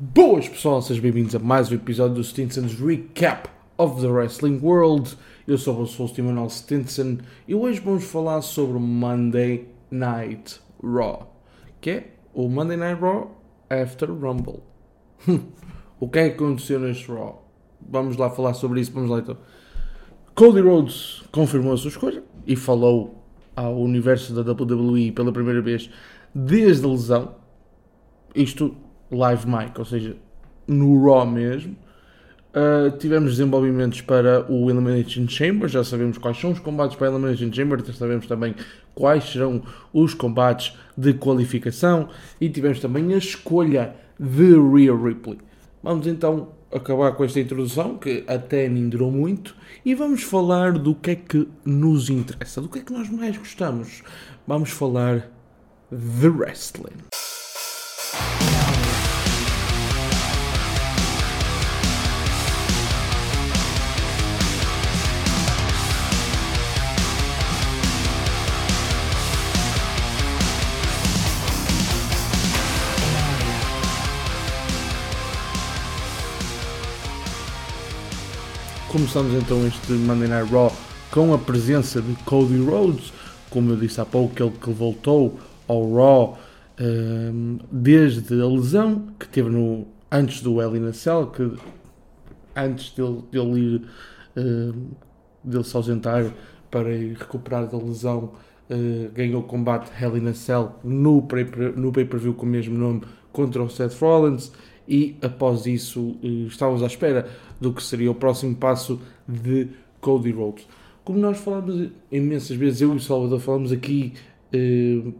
Boas pessoal, sejam bem-vindos a mais um episódio do Stinson's Recap of the Wrestling World. Eu sou o vosso host Emanuel Stinson e hoje vamos falar sobre Monday Night Raw, que é o Monday Night Raw After Rumble. o que é que aconteceu neste Raw? Vamos lá falar sobre isso, vamos lá então. Cody Rhodes confirmou a sua escolha e falou ao universo da WWE pela primeira vez desde a lesão. Isto live mic, ou seja, no Raw mesmo. Uh, tivemos desenvolvimentos para o Elimination Chamber, já sabemos quais são os combates para o Elimination Chamber, já sabemos também quais serão os combates de qualificação e tivemos também a escolha de Rhea Ripley. Vamos então acabar com esta introdução, que até nem durou muito, e vamos falar do que é que nos interessa, do que é que nós mais gostamos. Vamos falar de wrestling. Começamos então este Monday Night Raw com a presença de Cody Rhodes, como eu disse há pouco, ele que voltou ao Raw um, desde a lesão que teve no, antes do Hell in Cell, que antes dele, dele ir um, dele se ausentar para ir recuperar da lesão, uh, ganhou o combate Hell in a Cell no pay-per-view com o mesmo nome contra o Seth Rollins e após isso uh, estávamos à espera do que seria o próximo passo de Cody Rhodes. Como nós falamos imensas vezes, eu e o Salvador falamos aqui, uh,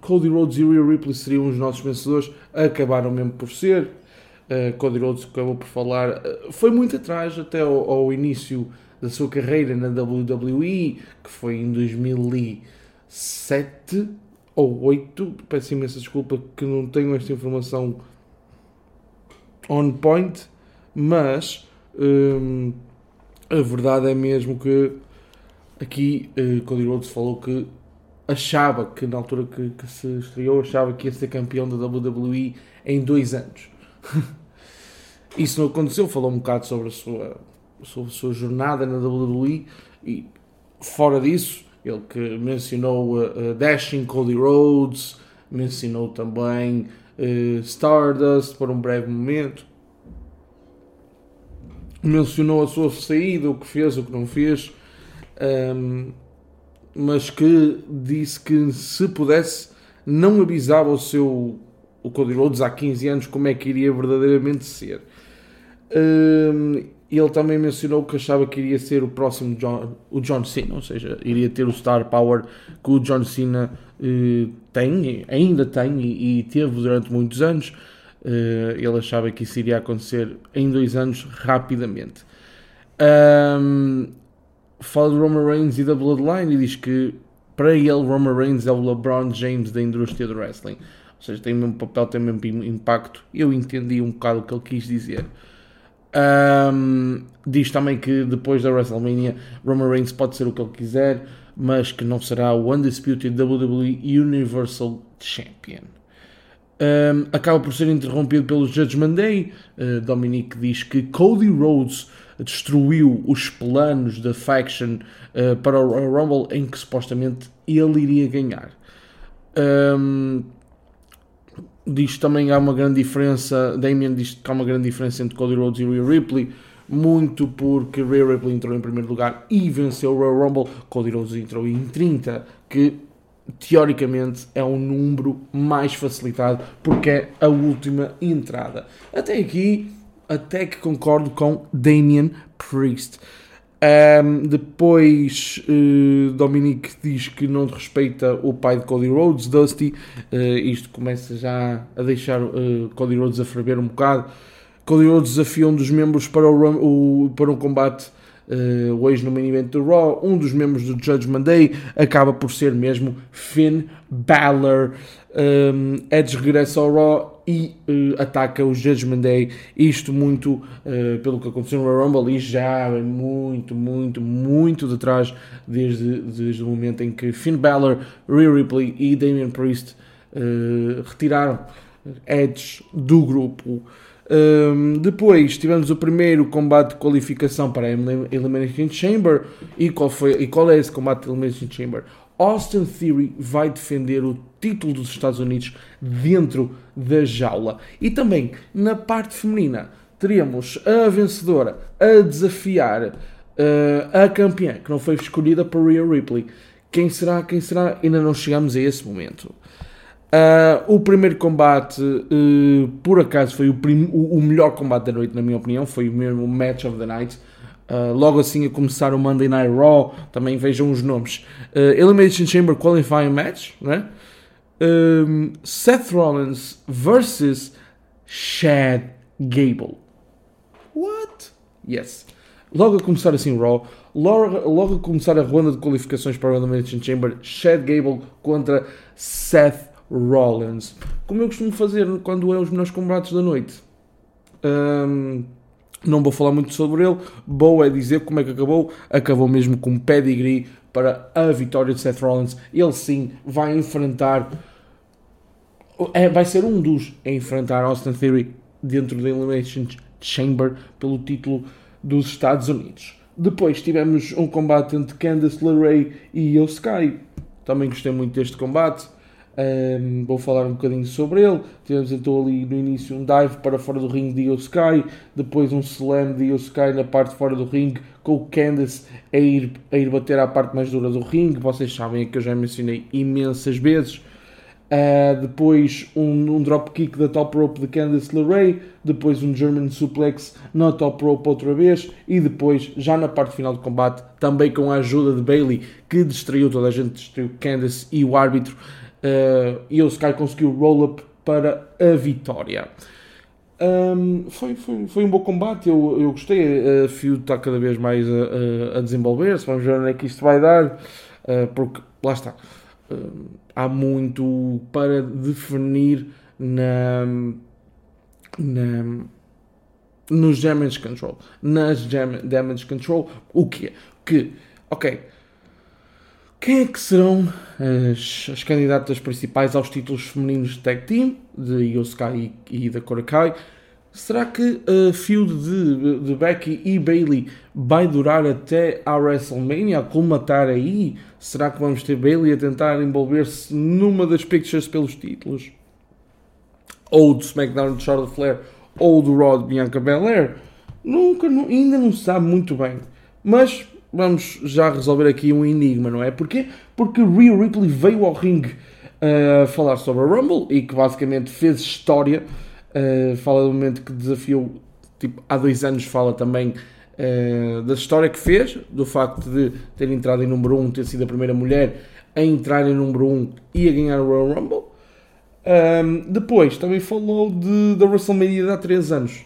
Cody Rhodes e Rhea Ripley seriam os nossos vencedores, acabaram mesmo por ser. Uh, Cody Rhodes acabou por falar, uh, foi muito atrás até ao, ao, início da sua carreira na WWE, que foi em 2007 ou 2008. Peço imensa desculpa que não tenho esta informação on point, mas Hum, a verdade é mesmo que aqui uh, Cody Rhodes falou que achava que na altura que, que, se estreou achava que ia ser campeão da WWE em dois anos. Isso não aconteceu, falou um bocado sobre a sua, sobre a sua jornada na WWE e fora disso, ele que mencionou uh, uh, Dashing Cody Rhodes, mencionou também uh, Stardust por um breve momento mencionou a sua saída, o que fez, o que não fez, um, mas que disse que se pudesse não avisava o seu o Cody Rhodes há 15 anos como é que iria verdadeiramente ser. Um, ele também mencionou que achava que iria ser o próximo John, o John Cena, ou seja, iria ter o star power que o John Cena uh, tem, ainda tem e, e teve durante muitos anos. Uh, ele achava que isso iria acontecer em dois anos rapidamente. Um, fala de Roman Reigns e da Bloodline e diz que para ele Roman Reigns é o LeBron James da indústria do wrestling. Ou seja, tem o mesmo papel, tem o mesmo impacto. Eu entendi um bocado o que ele quis dizer. Um, diz também que depois da WrestleMania Roman Reigns pode ser o que ele quiser, mas que não será o Undisputed WWE Universal Champion. Um, acaba por ser interrompido pelo Judgment Day. Uh, Dominic diz que Cody Rhodes destruiu os planos da faction uh, para o Rumble em que supostamente ele iria ganhar. Um, diz também há uma grande diferença. Damien diz que há uma grande diferença entre Cody Rhodes e Rhea Ripley. Muito porque Rhea Ripley entrou em primeiro lugar e venceu o Royal Rumble. Cody Rhodes entrou em 30, que teoricamente é um número mais facilitado porque é a última entrada. Até aqui, até que concordo com Damien Priest. Um, depois, uh, Dominic diz que não respeita o pai de Cody Rhodes, Dusty. Uh, isto começa já a deixar uh, Cody Rhodes a ferver um bocado. Cody Rhodes desafia um dos membros para, o, o para um combate uh, hoje no main event do Raw, um dos membros do Judgment Day acaba por ser mesmo Finn Balor. Um, Edge regressa ao Raw e uh, ataca o Judgment Day. Isto muito uh, pelo que aconteceu no Royal Rumble e já muito, muito, muito de trás desde, desde o momento em que Finn Balor, Rhea Ripley e Damian Priest uh, retiraram edges do grupo. Um, depois tivemos o primeiro combate de qualificação para a Elimination Chamber. E qual, foi, e qual é esse combate de Elimination Chamber? Austin Theory vai defender o título dos Estados Unidos dentro da jaula. E também na parte feminina teríamos a vencedora a desafiar uh, a campeã que não foi escolhida por Rhea Ripley. Quem será? Quem será? Ainda não chegamos a esse momento. Uh, o primeiro combate, uh, por acaso, foi o, o, o, melhor combate da noite, na minha opinião. Foi o mesmo Match of the Night. Uh, logo assim a começar o Monday Night Raw, também vejam os nomes. Elimination Chamber Qualifying Match, né? Seth Rollins versus Chad Gable. What? Yes. Logo a começar assim Raw, logo, logo a começar a ronda de qualificações para o Elimination Chamber, Chad Gable contra Seth Rollins. Como eu costumo fazer quando é os melhores combates da noite. Um, não vou falar muito sobre ele. Vou é dizer como é que acabou. Acabou mesmo com pedigree para a vitória de Seth Rollins. Ele sim vai enfrentar. É, vai ser um dos a enfrentar Austin Theory dentro da Elimination Chamber pelo título dos Estados Unidos. Depois tivemos um combate entre Candice LeRae e Io Sky. Também gostei muito deste combate. Um, vou falar um bocadinho sobre ele. Tivemos então ali no início um dive para fora do ringue de Sky, depois um slam de Sky na parte fora do ringue, com o Candice a ir, a ir bater à parte mais dura do ringue. Vocês sabem que eu já mencionei imensas vezes. Uh, depois um, um dropkick da top rope de Candice LeRae, depois um German suplex na top rope outra vez e depois, já na parte final do combate, também com a ajuda de Bailey, que distraiu toda a gente, distraiu Candice e o árbitro, uh, e o Sky conseguiu roll-up para a vitória. Um, foi, foi, foi um bom combate, eu, eu gostei. A Feud está cada vez mais a, a, desenvolver-se. Vamos ver onde é que isto vai dar, uh, porque lá está. Uh, há muito para definir na, na nos damage control. Nas damage control, o que Que, ok, quem é que serão as, as, candidatas principais aos títulos femininos de tag team, de Yosukai e, e da Korakai? Será que a feud de, de, Becky e Bailey vai durar até a WrestleMania, a colmatar aí? Será que vamos ter Bailey a tentar envolver-se numa das pictures pelos títulos? Ou do SmackDown de Charlotte Flair, ou do Raw de Bianca Belair? Nunca, ainda não se sabe muito bem. Mas vamos já resolver aqui um enigma, não é? Porquê? Porque Rhea Ripley veio ao ringue uh, falar sobre a Rumble e que basicamente fez história. Uh, fala do momento que desafiou, tipo, há dois anos fala também uh, da história que fez, do facto de ter entrado em número 1, um, ter sido a primeira mulher a entrar em número 1 um e a ganhar o Royal Rumble. Um, depois também falou de, da WrestleMania de há 3 anos,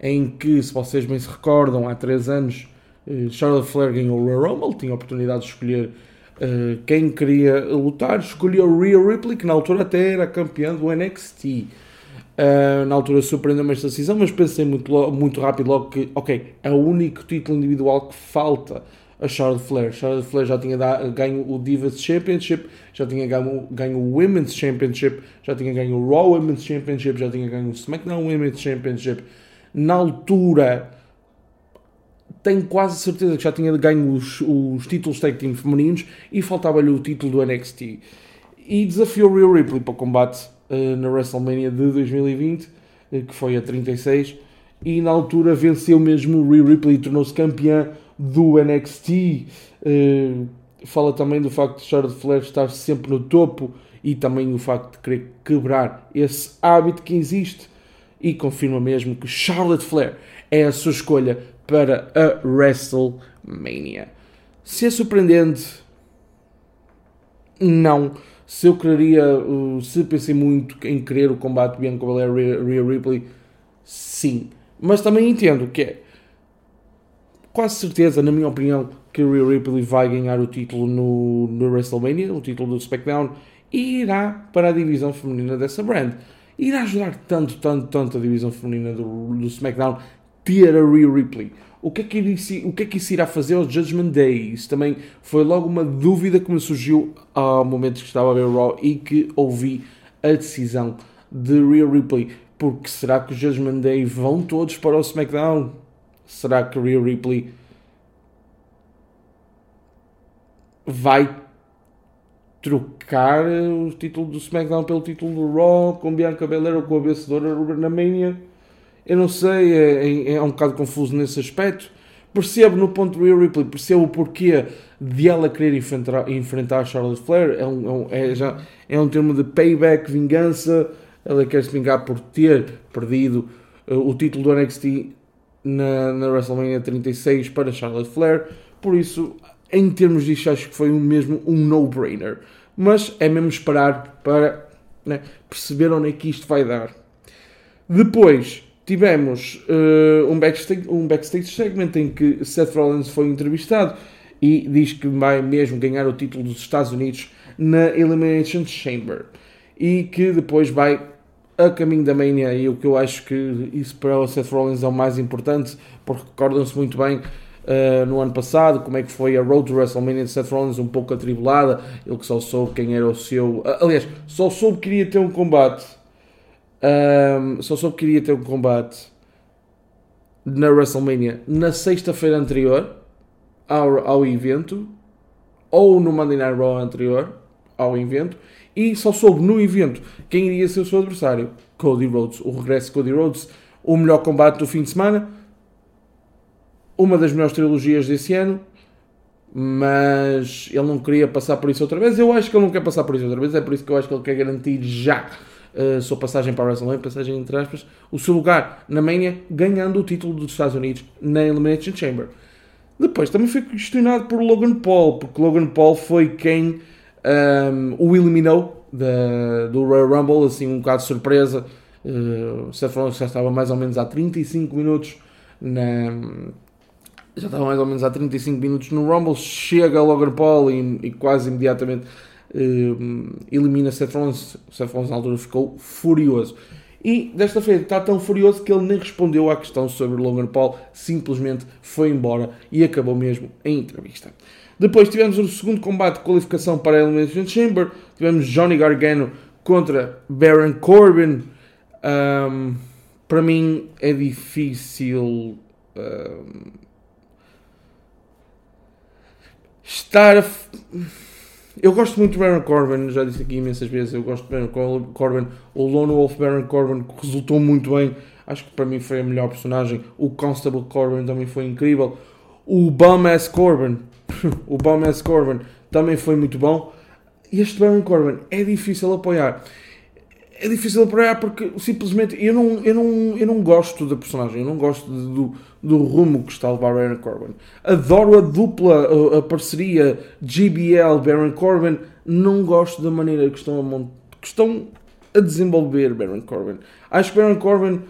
em que, se vocês bem se recordam, há 3 anos Charlotte Flair ganhou o Royal Rumble, tinha a oportunidade de escolher uh, quem queria lutar, escolheu Rhea Ripley, que na altura até era campeã do NXT. Uh, eh, na altura surpreendeu-me esta decisão, mas pensei muito, muito rápido logo que, ok, é o único título individual que falta a Charlotte Flair. Charlotte Flair já tinha ganho o Divas Championship, já tinha ganho, ganho o Women's Championship, já tinha ganho o Raw Women's Championship, já tinha ganho o SmackDown Women's Championship. Na altura tenho quase certeza que já tinha ganho os, os títulos tag team femininos e faltava-lhe o título do NXT. E desafiou Real Ripley para o combate uh, na WrestleMania de 2020, uh, eh, que foi a 36, e na altura venceu mesmo o Real Ripley e tornou-se campeã do NXT. Uh, eh, fala também do facto de Charlotte Flair estar sempre no topo e também o facto de querer quebrar esse hábito que existe e confirma mesmo que Charlotte Flair é a sua escolha para a WrestleMania. Se é surpreendente, não. Se eu quereria, se pensei muito em querer o combate Bianca Belair Rhea Ripley, sim. Mas também entendo que é quase certeza, na minha opinião, que Rhea Ripley vai ganhar o título no, no WrestleMania, o título do SmackDown, e irá para a divisão feminina dessa brand. Irá ajudar tanto, tanto, tanto a divisão feminina do, do SmackDown ter a Rhea Ripley. O que, é que isso, o que é que isso irá fazer aos Judgment Day? Isso também foi logo uma dúvida que me surgiu ao momento que estava a ver o Raw e que ouvi a decisão de Rhea Ripley. Porque será que os Judgment Day vão todos para o SmackDown? Será que Rhea Ripley vai trocar o título do SmackDown pelo título do Raw com Bianca Belair ou com a vencedora na Mania? Eu não sei, é, é, é um bocado confuso nesse aspecto. Percebo no ponto Rhea Ripley, percebo o porquê de ela querer enfrentar, enfrentar Charlotte Flair. É um, é, um, é, já, é um termo de payback, vingança. Ela quer se vingar por ter perdido uh, o título do NXT na, na WrestleMania 36 para Charlotte Flair. Por isso, em termos disto, acho que foi um mesmo um no-brainer. Mas é mesmo esperar para né, perceber onde é que isto vai dar. Depois tivemos uh, um, backstage, um backstage segment em que Seth Rollins foi entrevistado e diz que vai mesmo ganhar o título dos Estados Unidos na Elimination Chamber e que depois vai a caminho da Mania. E o que eu acho que isso para o Seth Rollins é o mais importante porque recordam-se muito bem uh, no ano passado como é que foi a Road to WrestleMania de Seth Rollins um pouco atribulada. Ele que só soube quem era o seu aliás, só soube que queria ter um combate um, só soube que queria ter um combate na WrestleMania na sexta-feira anterior ao, ao evento ou no Monday Night Raw anterior ao evento e só soube no evento quem iria ser o seu adversário. Cody Rhodes, o regresso de Cody Rhodes, o melhor combate do fim de semana, uma das melhores trilogias desse ano, mas ele não queria passar por isso outra vez. Eu acho que ele não quer passar por isso outra vez, é por isso que eu acho que ele quer garantir já a sua passagem para a WrestleMania, passagem entre aspas, o seu lugar na Mania, ganhando o título dos Estados Unidos na Elimination Chamber. Depois também foi questionado por Logan Paul, porque Logan Paul foi quem um, o eliminou da, do Royal Rumble, assim um bocado de surpresa. Uh, Seth Rollins já estava mais ou menos há 35 minutos na, já estava mais ou menos há 35 minutos no Rumble, chega Logan Paul e, e quase imediatamente elimina Seth Rollins. Seth Rollins na altura ficou furioso. E desta feita está tão furioso que ele nem respondeu à questão sobre Logan Paul, simplesmente foi embora e acabou mesmo a entrevista. Depois tivemos o segundo combate de qualificação para a Elimination Chamber. Tivemos Johnny Gargano contra Baron Corbin. Um, para mim é difícil um, estar a. Eu gosto muito de Baron Corbin, já disse aqui imensas vezes. Eu gosto de Baron Corbin. O Lone Wolf Baron Corbin resultou muito bem. Acho que para mim foi a melhor personagem. O Constable Corbin também foi incrível. O Bum Ass Corbin o Baumes Corbin também foi muito bom. Este Baron Corbin é difícil apoiar. É difícil apoiar porque simplesmente eu não, eu não, eu não gosto da personagem, eu não gosto de, do, do rumo que está o Baron Corbin. Adoro a dupla, a, a parceria GBL Baron Corbin, não gosto da maneira que estão a, que estão a desenvolver Baron Corbin. Acho que Baron Corbin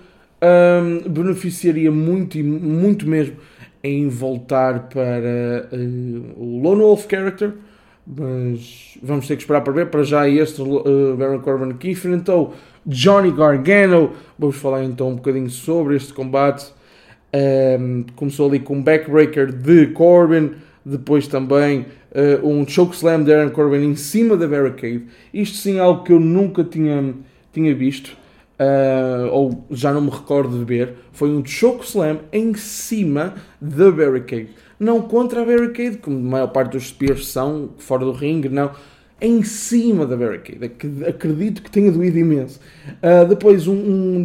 um, beneficiaria muito e muito mesmo em voltar para uh, o Lone Wolf Character, mas vamos ter que esperar para ver. Para já, este uh, Baron Corbin que enfrentou Johnny Gargano. Vamos falar então um bocadinho sobre este combate. Um, ehm, começou ali com um backbreaker de Corbin, depois também uh, um chokeslam de Aaron Corbin em cima da barricade. Isto sim é algo que eu nunca tinha, tinha visto uh, ou já não me recordo de ver, foi um choke slam em cima da barricade. Não contra a barricade, como a maior parte dos spears são, fora do ringue, não. Em cima da barricade. Acredito que tenha doído imenso. Uh, depois um, um,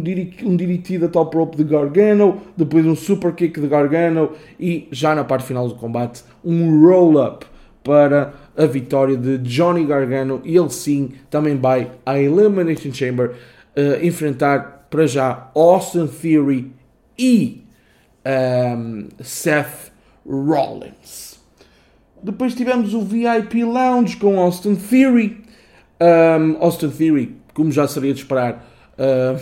um DDT da top rope de Gargano. Depois um super kick de Gargano. E já na parte final do combate, um roll-up para a vitória de Johnny Gargano. E ele sim também vai à Elimination Chamber uh, enfrentar para já Austin Theory e um, ehm, Seth Rollins. Depois tivemos o VIP Lounge com Austin Theory. Um, Austin Theory, como já seria de esperar, uh,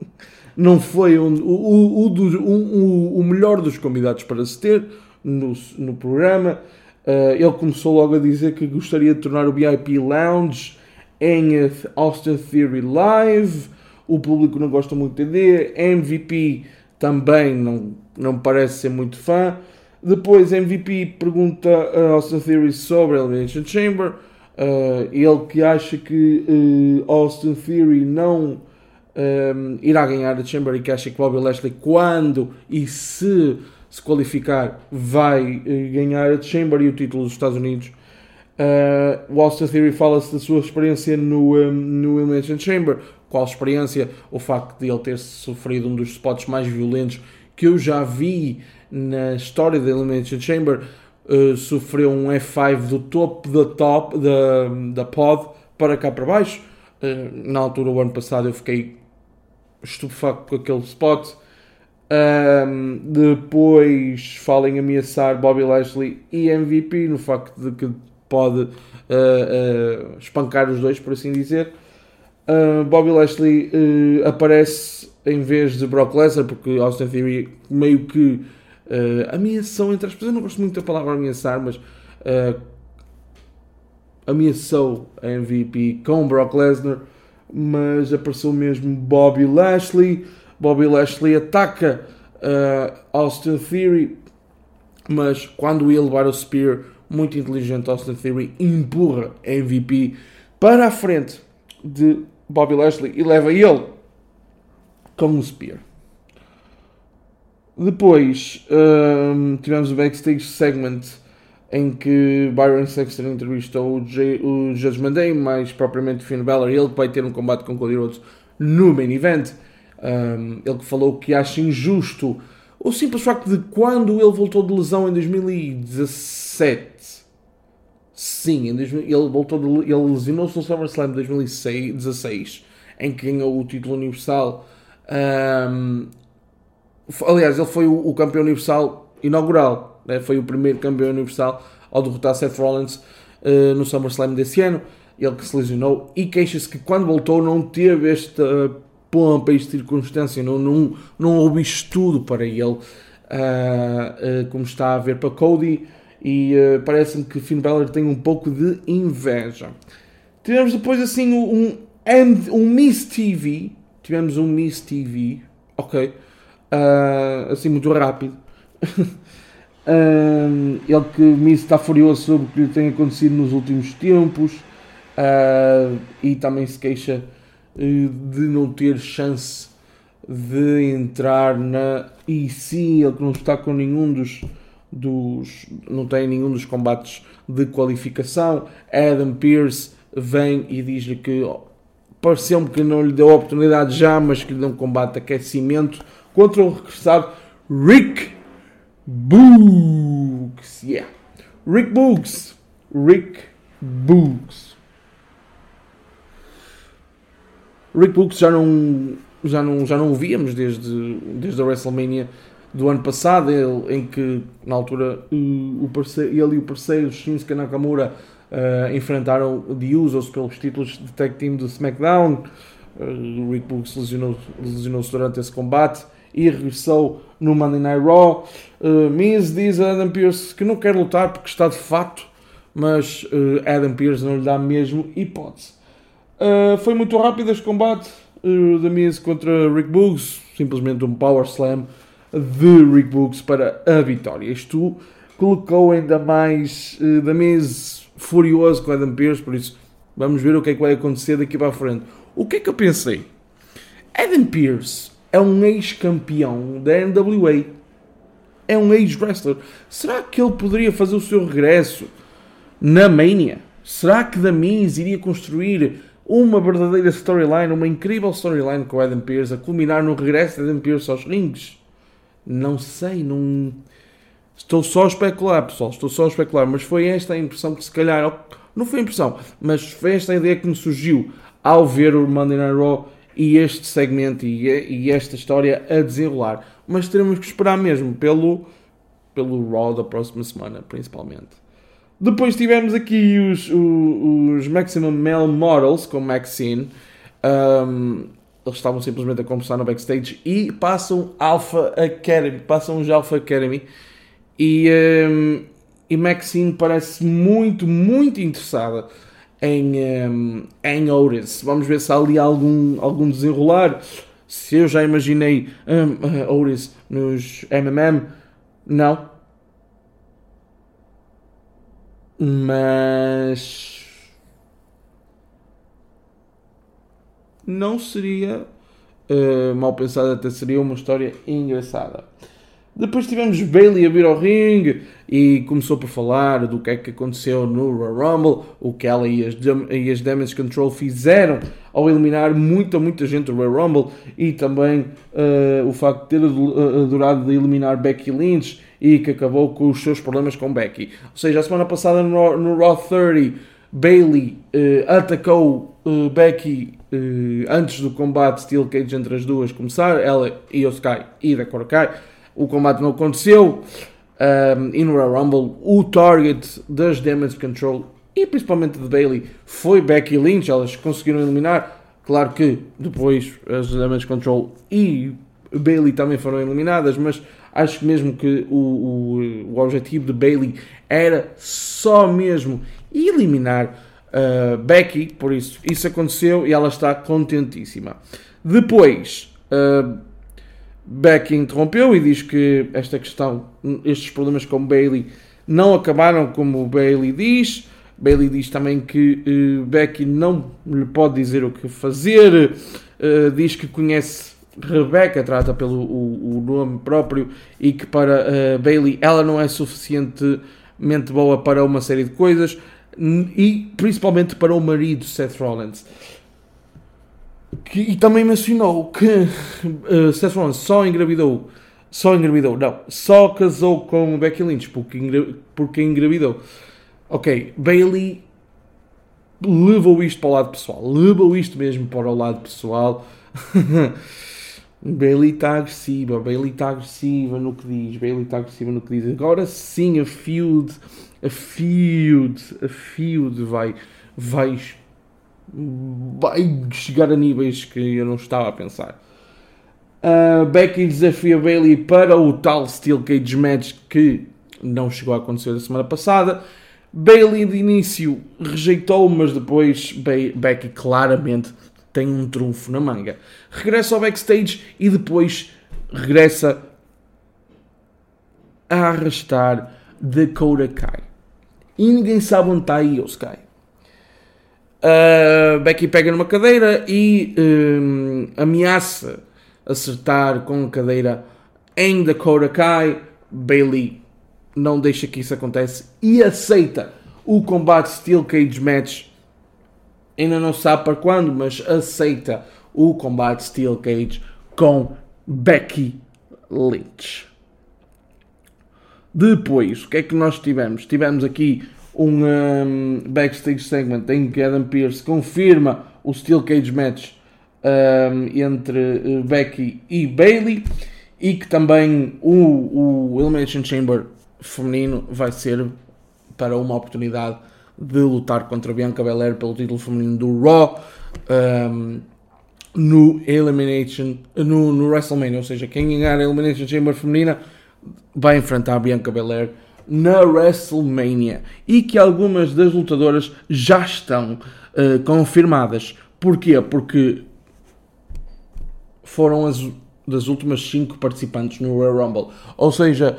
não foi um, o, o, o, melhor dos convidados para se ter no, no programa. Uh, ele começou logo a dizer que gostaria de tornar o VIP Lounge em Austin Theory Live. O público não gosta muito dele. MVP também não, não parece ser muito fã. Depois, MVP pergunta a Austin Theory sobre a Elimination Chamber. Uh, ele que acha que uh, Austin Theory não um, irá ganhar a Chamber e que acha que Bobby Lashley, quando e se se qualificar, vai uh, ganhar a Chamber e o título dos Estados Unidos. Uh, o Austin Theory fala-se da sua experiência no, um, no Elimination Chamber. Qual experiência? O facto de ele ter sofrido um dos spots mais violentos que eu já vi na história da Elimination Chamber. Uh, sofreu um F5 do topo da top da, da pod para cá para baixo. Uh, na altura, o ano passado, eu fiquei estupefacto com aquele spot. Um, depois fala em ameaçar Bobby Lashley e MVP no facto de que pode uh, uh, espancar os dois, por assim dizer. Uh, Bobby Lashley aparece em vez de Brock Lesnar, porque Austin Theory meio que ameaçou, entre aspas, eu não gosto muito da palavra ameaçar, mas ameaçou a MVP com Brock Lesnar, mas apareceu mesmo Bobby Lashley. Bobby Lashley ataca Austin Theory, mas quando ia levar o Spear muito inteligente Austin Theory, empurra a MVP para a frente de Bobby Lashley e leva ele como um spear. Depois um, tivemos o backstage segment em que Byron Sexton entrevistou o, J, o Judgment Day, mais propriamente Finn Balor, ele que vai ter um combate com Cody Rhodes no main event. Um, ele que falou que acha injusto o simples facto de quando ele voltou de lesão em 2017 Sim, ele voltou de, ele lesionou-se no SummerSlam de 2016, em que ganhou o título universal. Um, aliás, ele foi o, o campeão universal inaugural, né? foi o primeiro campeão universal ao derrotar Seth Rollins uh, no SummerSlam desse ano. Ele que se lesionou e queixa-se que quando voltou não teve esta pompa, esta circunstância, não, não, não houve estudo para ele, uh, uh, como está a ver para Cody e uh, parece-me que Finn Balor tem um pouco de inveja. Tivemos depois assim um, um, um Miss TV, tivemos um Miss TV, ok, uh, assim muito rápido. uh, ele que Miss está furioso sobre o que lhe tem acontecido nos últimos tempos uh, e também se queixa de não ter chance de entrar na. E sim, ele que não está com nenhum dos dos. não tem nenhum dos combates de qualificação. Adam Pearce vem e diz-lhe que pareceu-me que não lhe deu a oportunidade já, mas que lhe deu um combate de aquecimento contra o regressado Rick Boogs. Yeah. Rick Boogs. Rick Boogs. Rick Boogs já não, já não, já não o víamos desde, desde a WrestleMania do ano passado, ele, em que na altura o parceiro, ele e o parceiro Shinsuke Nakamura uh, enfrentaram The Usos pelos títulos de tag team do SmackDown. Uh, Rick Books lesionou-se lesionou durante esse combate e regressou no Monday Night Raw. Uh, Miz diz a Adam Pearce que não quer lutar porque está de fato, mas uh, Adam Pearce não lhe dá mesmo hipótese. Uh, foi muito rápido este combate uh, da Miz contra Rick Boogs, simplesmente um power slam de Rick Books para a vitória. Isto colocou ainda mais uh, da mesa furioso com Adam Pearce, por isso vamos ver o que é que vai acontecer daqui para a frente. O que é que eu pensei? Adam Pearce é um ex-campeão da NWA, é um ex-wrestler. Será que ele poderia fazer o seu regresso na Mania? Será que da Miz iria construir uma verdadeira storyline, uma incrível storyline com Adam Pearce, a culminar no regresso de Adam Pearce aos rings? Não sei, não. Estou só a especular, pessoal. Estou só a especular. Mas foi esta a impressão que, se calhar. Não foi a impressão, mas foi esta a ideia que me surgiu ao ver o Monday Night Raw e este segmento e, e esta história a desenrolar. Mas teremos que esperar mesmo pelo, pelo Raw da próxima semana, principalmente. Depois tivemos aqui os, os, os Maximum Male Models com Maxine. Um, eles estavam simplesmente a conversar no backstage e passam Alpha Academy, passam os Alpha Academy e, um, e Maxine parece muito, muito interessada em, um, em Otis. Vamos ver se há ali algum, algum desenrolar. Se eu já imaginei um, uh, Otis nos MMM, não. Mas não seria uh, mal pensada, até seria uma história engraçada. Depois tivemos Bailey a vir ao ringue e começou por falar do que é que aconteceu no Royal Rumble, o que ela e as, e as Damage Control fizeram ao eliminar muita, muita gente do Royal Rumble e também uh, o facto de ter adorado de eliminar Becky Lynch e que acabou com os seus problemas com Becky. Ou seja, a semana passada no, no Raw 30, Bailey uh, atacou uh, Becky antes do combate Steel Cage entre as duas começar, ela e o Sky e da Kai o combate não aconteceu. Um, e no Royal Rumble, o target das Damage Control e principalmente de Bailey foi Becky Lynch. Elas conseguiram eliminar. Claro que depois as Damage Control e Bailey também foram eliminadas, mas acho mesmo que o, o, o objetivo de Bailey era só mesmo eliminar uh, Becky. Por isso, isso aconteceu e ela está contentíssima. Depois. Uh, Beck interrompeu e diz que esta questão, estes problemas com Bailey não acabaram como Bailey diz. Bailey diz também que uh, Becky não lhe pode dizer o que fazer. Uh, diz que conhece Rebecca, trata pelo o, o nome próprio, e que para uh, Bailey ela não é suficientemente boa para uma série de coisas, e principalmente para o marido Seth Rollins. Que, e também mencionou que uh, Seth Rollins só engravidou, só engravidou, não, só casou com Becky Lynch porque, porque engravidou. Ok, Bailey levou isto para o lado pessoal, levou isto mesmo para o lado pessoal. Bailey está agressiva, Bailey está agressiva no que diz, Bailey está agressiva no que diz. Agora sim a feud, a feud, a feud vai, vai vai chegar a níveis que eu não estava a pensar. Uh, Becky desafia Bailey para o tal Steel Cage Match que não chegou a acontecer a semana passada. Bailey de início rejeitou, mas depois Be Becky claramente tem um trunfo na manga. Regressa ao backstage e depois regressa a arrastar Dakota Kai. E ninguém sabe onde está o Sky. Becky pega numa cadeira e um, ameaça acertar com a cadeira em Dakota Kai. Bailey não deixa que isso aconteça e aceita o combate Steel Cage Match. Ainda não sabe para quando, mas aceita o combate Steel Cage com Becky Lynch. Depois, o que é que nós tivemos? Tivemos aqui um, um backstage segment em que Adam Pearce confirma o Steel Cage Match um, entre uh, Becky e Bailey e que também o, o Elimination Chamber feminino vai ser para uma oportunidade de lutar contra Bianca Belair pelo título feminino do Raw um, no Elimination no, no WrestleMania, ou seja, quem ganhar a Elimination Chamber feminina vai enfrentar Bianca Belair na WrestleMania e que algumas das lutadoras já estão uh, confirmadas. Porquê? Porque foram as das últimas 5 participantes no Royal Rumble. Ou seja,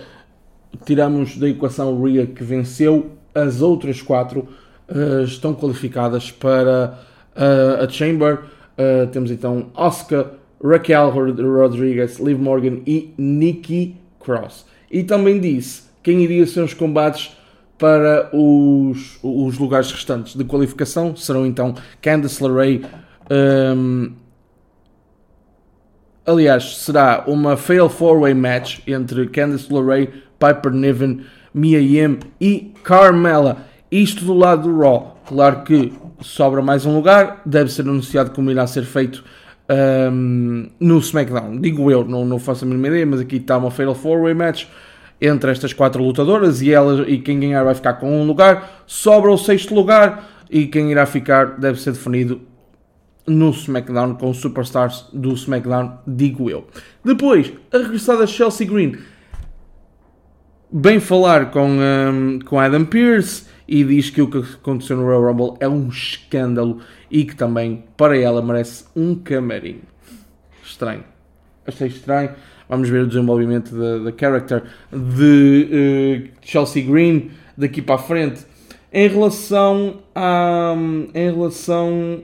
tiramos da equação Rhea que venceu, as outras 4 uh, estão qualificadas para uh, a Chamber. Uh, temos então Oscar, Raquel Rodriguez, Liv Morgan e Nikki Cross. E também disse quem iria ser os combates para os, os lugares restantes de qualificação serão então Candice LeRae. Um, aliás, será uma Fail 4-Way match entre Candice LeRae, Piper Niven, Mia Yim e Carmela. Isto do lado do Raw. Claro que sobra mais um lugar, deve ser anunciado como irá ser feito um, no SmackDown. Digo eu, não, não faço a mínima ideia, mas aqui está uma Fatal 4-Way match entre estas quatro lutadoras e, elas, e quem ganhar vai ficar com um lugar. Sobra o sexto lugar e quem irá ficar deve ser definido no SmackDown com os Superstars do SmackDown, digo eu. Depois, a regressada Chelsea Green. Bem falar com, um, com Adam Pearce e diz que o que aconteceu no Royal Rumble é um escândalo e que também para ela merece um camarim. Estranho. Achei estranho. Vamos ver o desenvolvimento da, character de uh, Chelsea Green daqui para a frente. Em relação à, em relação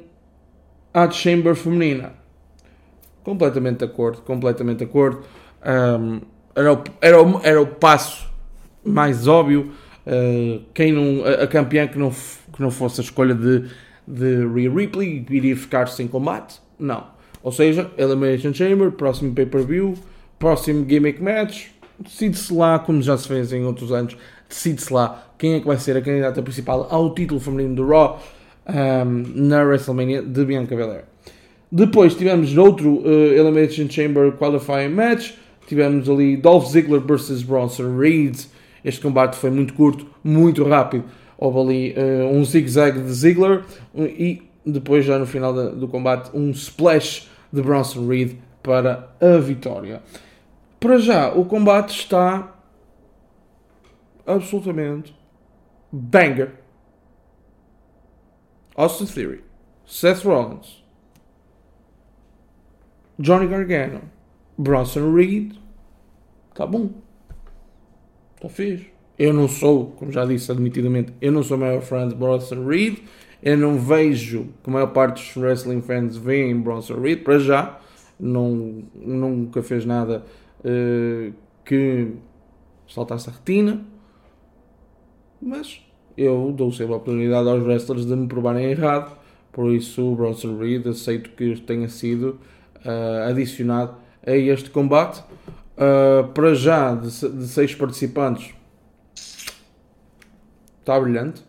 à Chamber feminina, completamente de acordo, completamente de acordo. Um, era, o, era, o, era o passo mais óbvio. Uh, quem não, a, a campeã que não, que não fosse a escolha de, de Rhea Ripley iria ficar sem combate? Não. Ou seja, Elimination Chamber, próximo pay-per-view, próximo gimmick match, decide-se lá, como já se fez em outros anos, decide-se lá quem é que vai ser a candidata principal ao título feminino do Raw um, na WrestleMania de Bianca Belair. Depois tivemos outro uh, Elimination Chamber Qualifying Match, tivemos ali Dolph Ziggler versus Bronson Reed. Este combate foi muito curto, muito rápido. Houve ali uh, um zig-zag de Ziggler e depois, já no final do combate, um splash de Bronson Reed para a vitória. Para já, o combate está absolutamente banger. Austin Theory, Seth Rollins, Johnny Gargano, Bronson Reed. Está bom. Está fixe. Eu não sou, como já disse admitidamente, eu não sou o maior fã de Bronson Reed. Eu não vejo que a maior parte dos wrestling fans veem Bronson Reed, para já. Não, nunca fez nada que saltasse a retina. Mas eu dou sempre a oportunidade aos wrestlers de me provarem errado. Por isso, o Bronson Reed aceito que tenha sido uh, adicionado a este combate. Uh, para já, de, de seis participantes, está brilhante.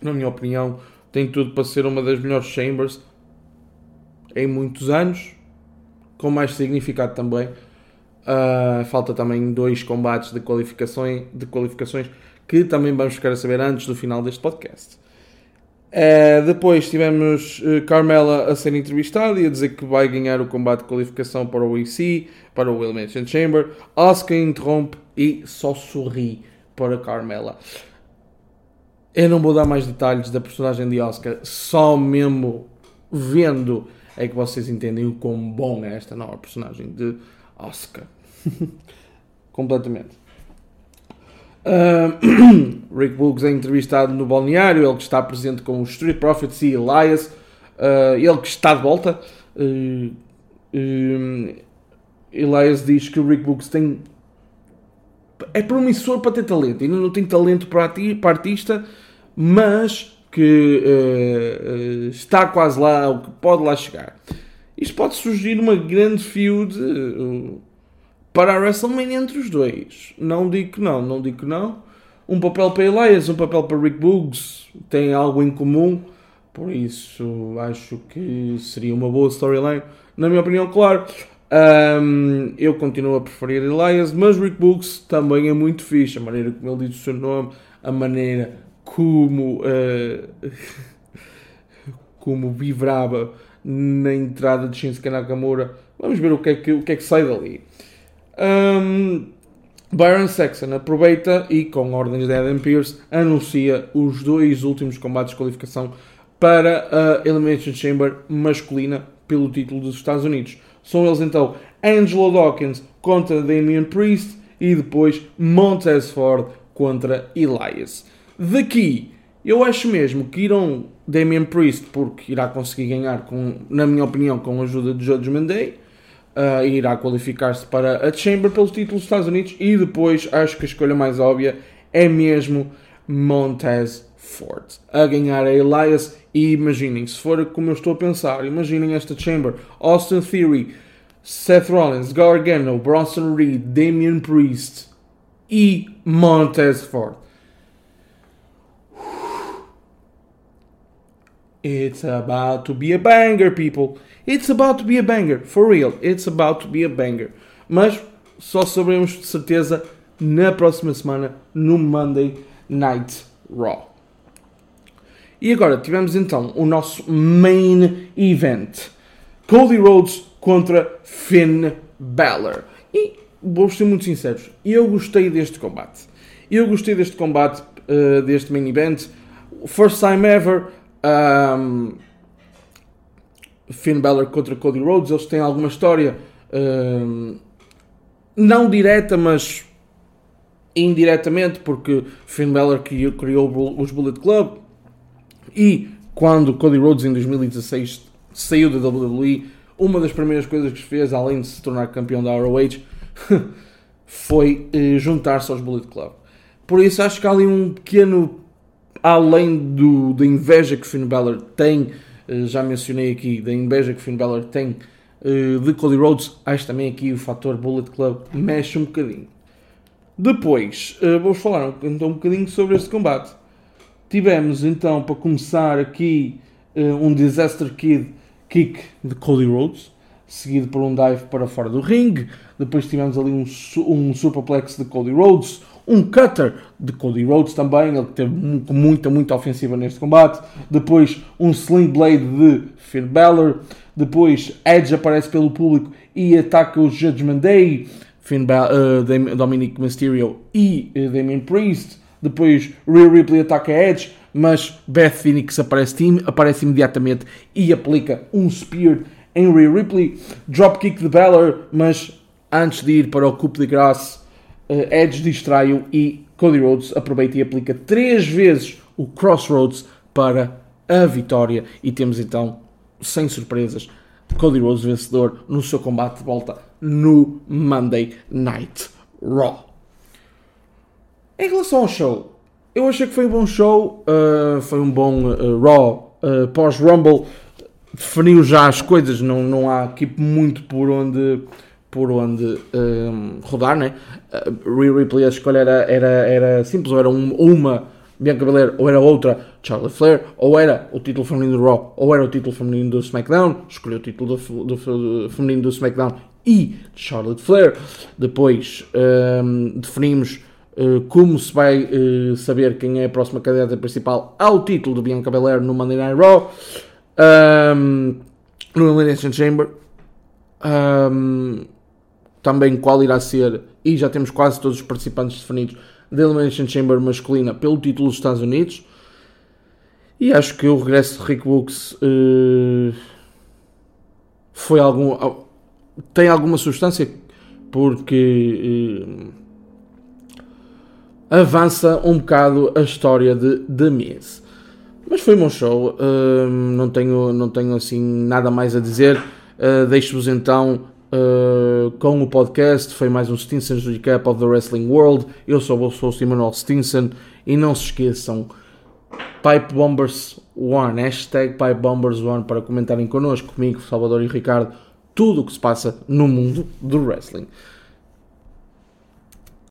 Na minha opinião, tem tudo para ser uma das melhores Chambers em muitos anos, com mais significado também. Uh, falta também dois combates de qualificações, de qualificações que também vamos ficar a saber antes do final deste podcast. Uh, depois tivemos uh, Carmela a ser entrevistada e a dizer que vai ganhar o combate de qualificação para o EC, para o Elimination Chamber. Asuka interrompe e só sorri para Carmela. Eu não vou dar mais detalhes da personagem de Asuka, só mesmo vendo é que vocês entendem o quão bom é esta nova personagem de Asuka. Completamente. Uh, Rick Boogs é entrevistado no balneário, ele que está presente com os Street Profits e Elias, uh, ele que está de volta. Uh, Elias diz que o Rick Boogs tem. É promissor para ter talento, ainda não tem talento para, ati para artista, mas que está quase lá, que pode lá chegar. Isto pode surgir uma grande feud para a WrestleMania entre os dois. Não digo que não, não digo que não. Um papel para Elias, um papel para Rick Boogs, tem algo em comum, por isso acho que seria uma boa storyline. Na minha opinião, claro, um, eu continuo a preferir Elias, mas Rick Boogs também é muito fixe. A maneira como ele diz o seu nome, a maneira como, uh, como vibrava na entrada de Shinsuke Nakamura. Vamos ver o que é que, o que, é que sai dali. Um, Byron Saxon aproveita e, com ordens de Adam Pearce, anuncia os dois últimos combates de qualificação para a Elimination Chamber masculina pelo título dos Estados Unidos. São eles então Angelo Dawkins contra Damian Priest e depois Montez Ford contra Elias. Daqui, eu acho mesmo que irão Damian Priest, porque irá conseguir ganhar, com, na minha opinião, com a ajuda de Judgment Day uh, irá qualificar-se para a Chamber pelo título dos Estados Unidos e depois acho que a escolha mais óbvia é mesmo Montez Ford a ganhar a Elias e imaginem, se for como eu estou a pensar, imaginem esta Chamber, Austin Theory, Seth Rollins, Gargano, Bronson Reed, Damian Priest e Montez Ford. It's about to be a banger, people. It's about to be a banger. For real, it's about to be a banger. Mas só saberemos de certeza na próxima semana no Monday Night Raw. E agora tivemos então o nosso main event: Cody Rhodes contra Finn Balor. E vou ser muito sincero, eu gostei deste combate. Eu gostei deste combate, uh, deste main event. First time ever. Um, Finn Balor contra Cody Rhodes, eles têm alguma história um, não direta, mas indiretamente, porque Finn Balor criou os Bullet Club e quando Cody Rhodes em 2016 saiu da WWE, uma das primeiras coisas que fez, além de se tornar campeão da ROH, foi uh, juntar-se aos Bullet Club. Por isso acho que há ali um pequeno, além do, da inveja que Finn Balor tem, uh, já mencionei aqui, da inveja que Finn Balor tem de Cody Rhodes, acho também aqui o fator Bullet Club mexe um bocadinho. Depois, vamos falar então um bocadinho sobre este combate. Tivemos então, para começar aqui, um Disaster Kid kick de Cody Rhodes, seguido por um dive para fora do ringue. Depois tivemos ali um, um superplex de Cody Rhodes, um cutter de Cody Rhodes também, ele teve muita, muita ofensiva neste combate. Depois um sling blade de Finn Balor. Depois Edge aparece pelo público e ataca o Judgment Day, Finn uh, Dominic Mysterio e uh, Damien Priest. Depois Rhea Ripley ataca Edge mas Beth Phoenix aparece, aparece imediatamente e aplica um Spear em Rhea Ripley, dropkick de Balor, mas antes de ir para o Coupe de uh, Edge distrai-o e Cody Rhodes aproveita e aplica três vezes o Crossroads para a vitória e temos então, sem surpresas, Cody Rhodes vencedor no seu combate de volta no Monday Night Raw. Em relação ao show, eu achei que foi um bom show, uh, foi um bom uh, Raw uh, pós-Rumble. Definiu já as coisas, não, não há aqui muito por onde, por onde um, rodar, né? Uh, Rhea Ripley, a escolha era, era, era simples, ou era um, uma Bianca Belair, ou era outra Charlotte Flair, ou era o título feminino do Raw, ou era o título feminino do SmackDown. Escolheu o título do, do, do feminino do SmackDown e Charlotte Flair. Depois um, definimos eh, como se vai uh, saber quem é a próxima candidata principal ao título do Bianca Belair no Monday Night Raw um, no Elimination Chamber um, também qual irá ser e já temos quase todos os participantes definidos da Elimination Chamber masculina pelo título dos Estados Unidos e acho que o regresso de Rick Books uh, foi algum tem alguma substância porque avança um bocado a história de The Miz. Mas foi um bom show, uh, não, tenho, não tenho assim nada mais a dizer. Uh, Deixo-vos então uh, com o podcast. Foi mais um Stinson's Recap of the Wrestling World. Eu sou o host Emmanuel Stinson e não se esqueçam Pipe Bombers One, hashtag Pipe Bombers One para comentarem connosco, comigo, Salvador e Ricardo, tudo o que se passa no mundo do wrestling.